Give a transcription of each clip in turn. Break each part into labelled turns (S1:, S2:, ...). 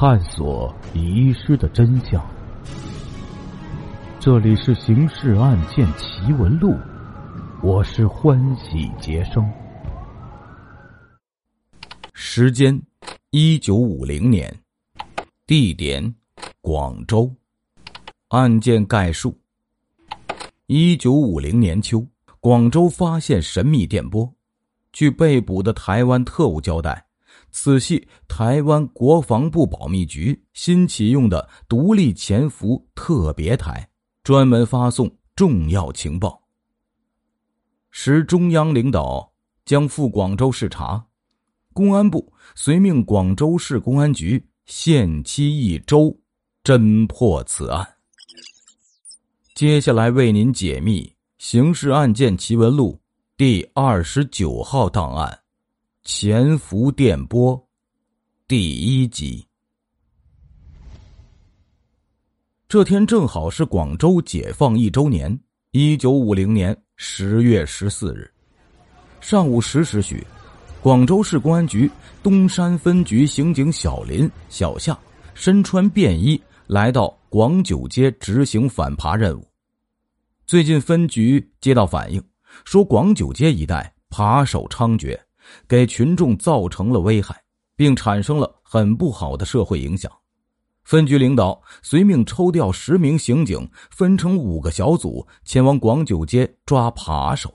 S1: 探索遗失的真相。这里是《刑事案件奇闻录》，我是欢喜杰生。
S2: 时间：一九五零年，地点：广州。案件概述：一九五零年秋，广州发现神秘电波。据被捕的台湾特务交代，此系台湾国防部保密局新启用的独立潜伏特别台，专门发送重要情报。时中央领导将赴广州视察，公安部遂命广州市公安局限期一周侦破此案。接下来为您解密《刑事案件奇闻录》。第二十九号档案，潜伏电波，第一集。这天正好是广州解放一周年，一九五零年十月十四日上午十时许，广州市公安局东山分局刑警小林、小夏身穿便衣来到广九街执行反扒任务。最近分局接到反映。说广九街一带扒手猖獗，给群众造成了危害，并产生了很不好的社会影响。分局领导随命抽调十名刑警，分成五个小组前往广九街抓扒手。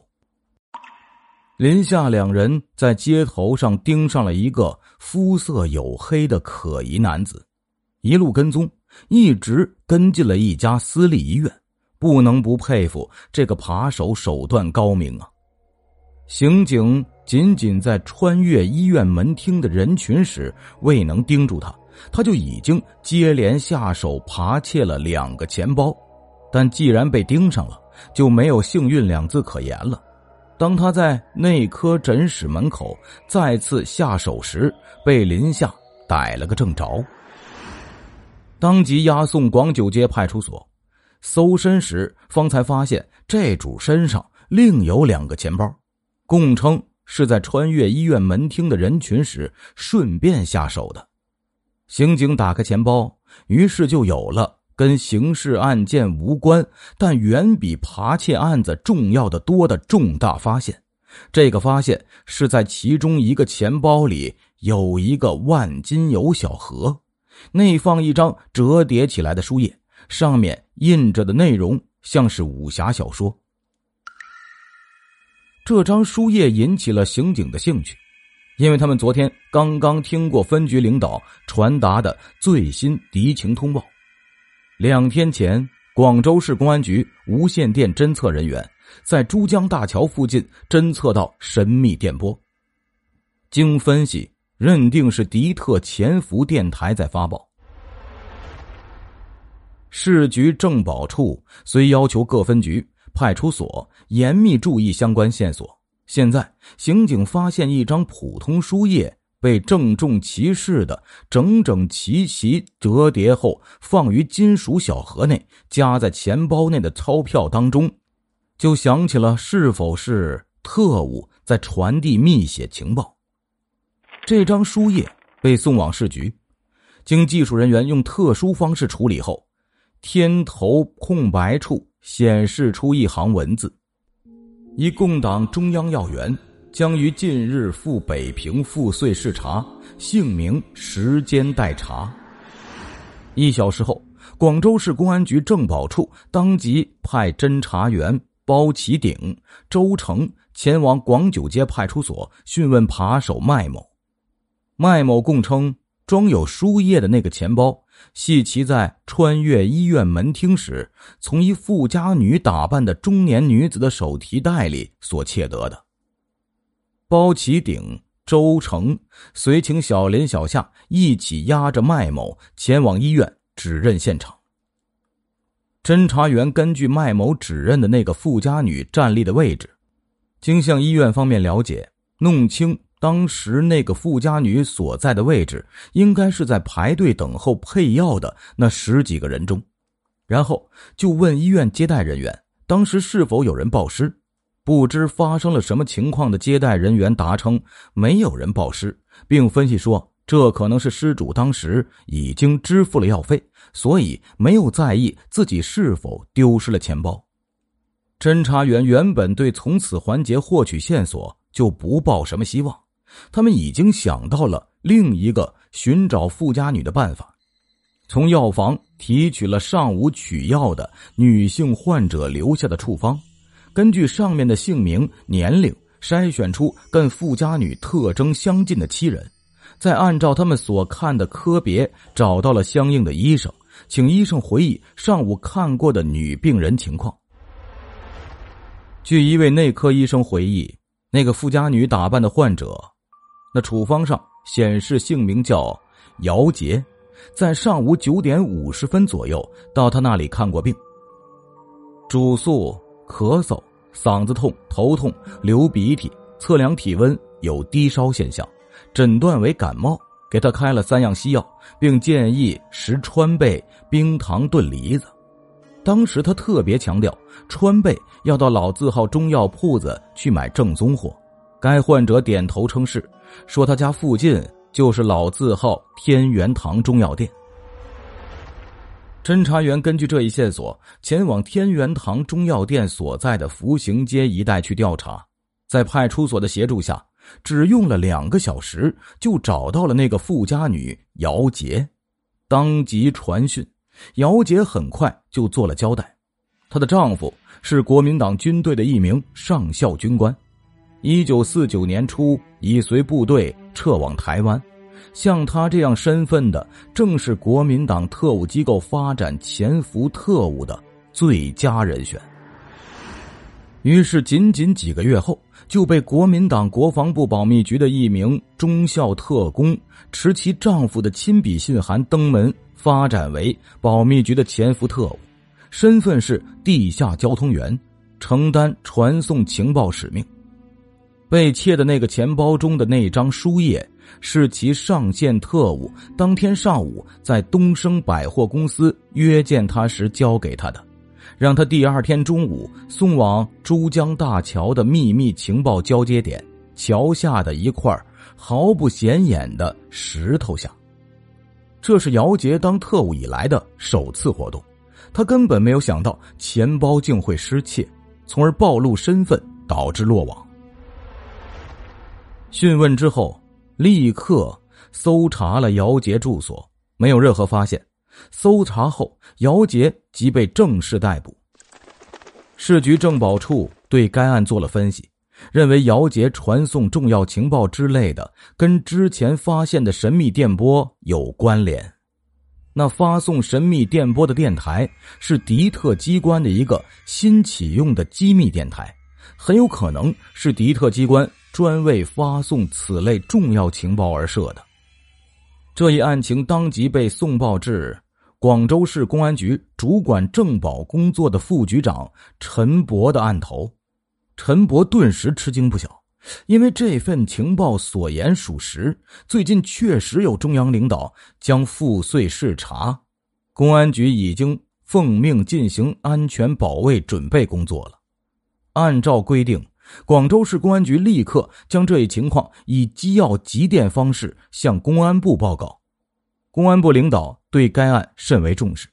S2: 林夏两人在街头上盯上了一个肤色黝黑的可疑男子，一路跟踪，一直跟进了一家私立医院。不能不佩服这个扒手手段高明啊！刑警仅仅在穿越医院门厅的人群时，未能盯住他，他就已经接连下手扒窃了两个钱包。但既然被盯上了，就没有幸运两字可言了。当他在内科诊室门口再次下手时，被林夏逮了个正着，当即押送广九街派出所。搜身时，方才发现这主身上另有两个钱包，供称是在穿越医院门厅的人群时顺便下手的。刑警打开钱包，于是就有了跟刑事案件无关，但远比扒窃案子重要的多的重大发现。这个发现是在其中一个钱包里有一个万金油小盒，内放一张折叠起来的书页。上面印着的内容像是武侠小说。这张书页引起了刑警的兴趣，因为他们昨天刚刚听过分局领导传达的最新敌情通报。两天前，广州市公安局无线电侦测人员在珠江大桥附近侦测到神秘电波，经分析认定是敌特潜伏电台在发报。市局政保处虽要求各分局、派出所严密注意相关线索，现在刑警发现一张普通书页被郑重其事的整整齐齐折叠后放于金属小盒内，夹在钱包内的钞票当中，就想起了是否是特务在传递密写情报。这张书页被送往市局，经技术人员用特殊方式处理后。天头空白处显示出一行文字：“一共党中央要员将于近日赴北平赴穗视察，姓名时间待查。”一小时后，广州市公安局政保处当即派侦查员包启鼎、周成前往广九街派出所讯问扒手麦某。麦某供称，装有书页的那个钱包。系其在穿越医院门厅时，从一富家女打扮的中年女子的手提袋里所窃得的。包启鼎、周成随请小林、小夏一起押着麦某前往医院指认现场。侦查员根据麦某指认的那个富家女站立的位置，经向医院方面了解，弄清。当时那个富家女所在的位置，应该是在排队等候配药的那十几个人中。然后就问医院接待人员，当时是否有人报失？不知发生了什么情况的接待人员答称没有人报失，并分析说这可能是失主当时已经支付了药费，所以没有在意自己是否丢失了钱包。侦查员原本对从此环节获取线索就不抱什么希望，他们已经想到了另一个寻找富家女的办法，从药房提取了上午取药的女性患者留下的处方，根据上面的姓名、年龄，筛选出跟富家女特征相近的七人。再按照他们所看的科别找到了相应的医生，请医生回忆上午看过的女病人情况。据一位内科医生回忆，那个富家女打扮的患者，那处方上显示姓名叫姚杰，在上午九点五十分左右到他那里看过病。主诉咳嗽、嗓子痛、头痛、流鼻涕，测量体温有低烧现象。诊断为感冒，给他开了三样西药，并建议食川贝、冰糖炖梨子。当时他特别强调，川贝要到老字号中药铺子去买正宗货。该患者点头称是，说他家附近就是老字号天元堂中药店。侦查员根据这一线索，前往天元堂中药店所在的福行街一带去调查，在派出所的协助下。只用了两个小时，就找到了那个富家女姚杰，当即传讯。姚杰很快就做了交代，她的丈夫是国民党军队的一名上校军官，一九四九年初已随部队撤往台湾。像他这样身份的，正是国民党特务机构发展潜伏特务的最佳人选。于是，仅仅几个月后。就被国民党国防部保密局的一名中校特工持其丈夫的亲笔信函登门，发展为保密局的潜伏特务，身份是地下交通员，承担传送情报使命。被窃的那个钱包中的那张书页，是其上线特务当天上午在东升百货公司约见他时交给他的。让他第二天中午送往珠江大桥的秘密情报交接点桥下的一块毫不显眼的石头下。这是姚杰当特务以来的首次活动，他根本没有想到钱包竟会失窃，从而暴露身份，导致落网。讯问之后，立刻搜查了姚杰住所，没有任何发现。搜查后，姚杰即被正式逮捕。市局政保处对该案做了分析，认为姚杰传送重要情报之类的，跟之前发现的神秘电波有关联。那发送神秘电波的电台是敌特机关的一个新启用的机密电台，很有可能是敌特机关专为发送此类重要情报而设的。这一案情当即被送报至。广州市公安局主管政保工作的副局长陈博的案头，陈博顿时吃惊不小，因为这份情报所言属实。最近确实有中央领导将赋税视察，公安局已经奉命进行安全保卫准备工作了。按照规定，广州市公安局立刻将这一情况以机要急电方式向公安部报告。公安部领导对该案甚为重视，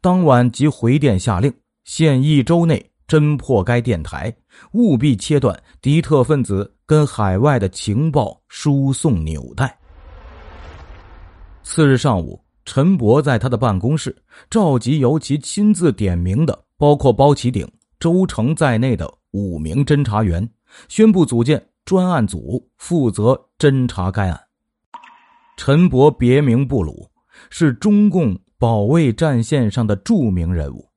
S2: 当晚即回电下令，限一周内侦破该电台，务必切断敌特分子跟海外的情报输送纽带。次日上午，陈博在他的办公室召集由其亲自点名的，包括包启鼎、周成在内的五名侦查员，宣布组建专案组，负责侦查该案。陈伯别名布鲁，是中共保卫战线上的著名人物。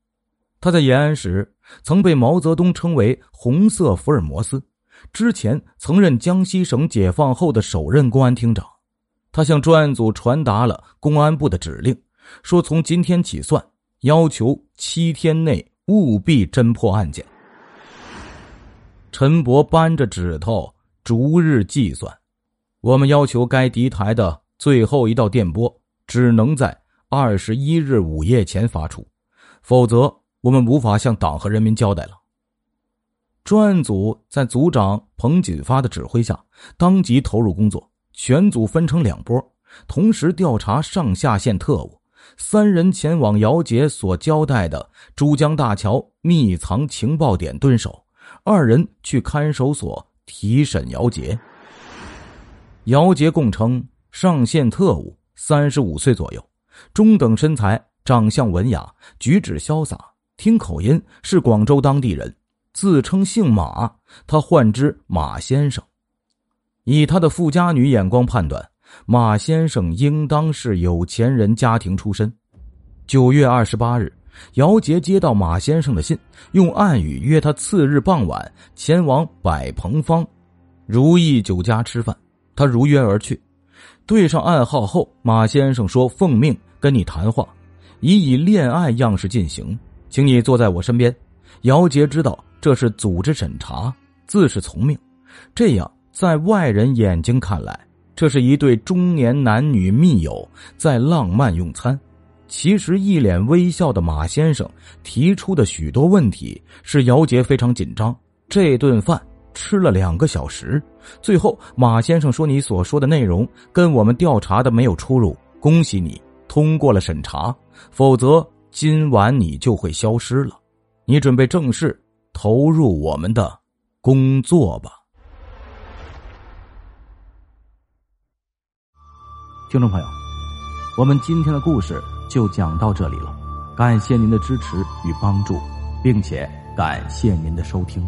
S2: 他在延安时曾被毛泽东称为“红色福尔摩斯”，之前曾任江西省解放后的首任公安厅长。他向专案组传达了公安部的指令，说从今天起算，要求七天内务必侦破案件。陈伯扳着指头逐日计算，我们要求该敌台的。最后一道电波只能在二十一日午夜前发出，否则我们无法向党和人民交代了。专案组在组长彭锦发的指挥下，当即投入工作。全组分成两波，同时调查上下线特务。三人前往姚杰所交代的珠江大桥密藏情报点蹲守，二人去看守所提审姚杰。姚杰供称，上线特务三十五岁左右，中等身材，长相文雅，举止潇洒，听口音是广州当地人，自称姓马，他唤之马先生。以他的富家女眼光判断。马先生应当是有钱人家庭出身。九月二十八日，姚杰接到马先生的信，用暗语约他次日傍晚前往百鹏坊如意酒家吃饭。他如约而去，对上暗号后，马先生说：“奉命跟你谈话，以以恋爱样式进行，请你坐在我身边。”姚杰知道这是组织审查，自是从命。这样，在外人眼睛看来。这是一对中年男女密友在浪漫用餐，其实一脸微笑的马先生提出的许多问题，使姚杰非常紧张。这顿饭吃了两个小时，最后马先生说：“你所说的内容跟我们调查的没有出入，恭喜你通过了审查，否则今晚你就会消失了。你准备正式投入我们的工作吧。”
S1: 听众朋友，我们今天的故事就讲到这里了，感谢您的支持与帮助，并且感谢您的收听。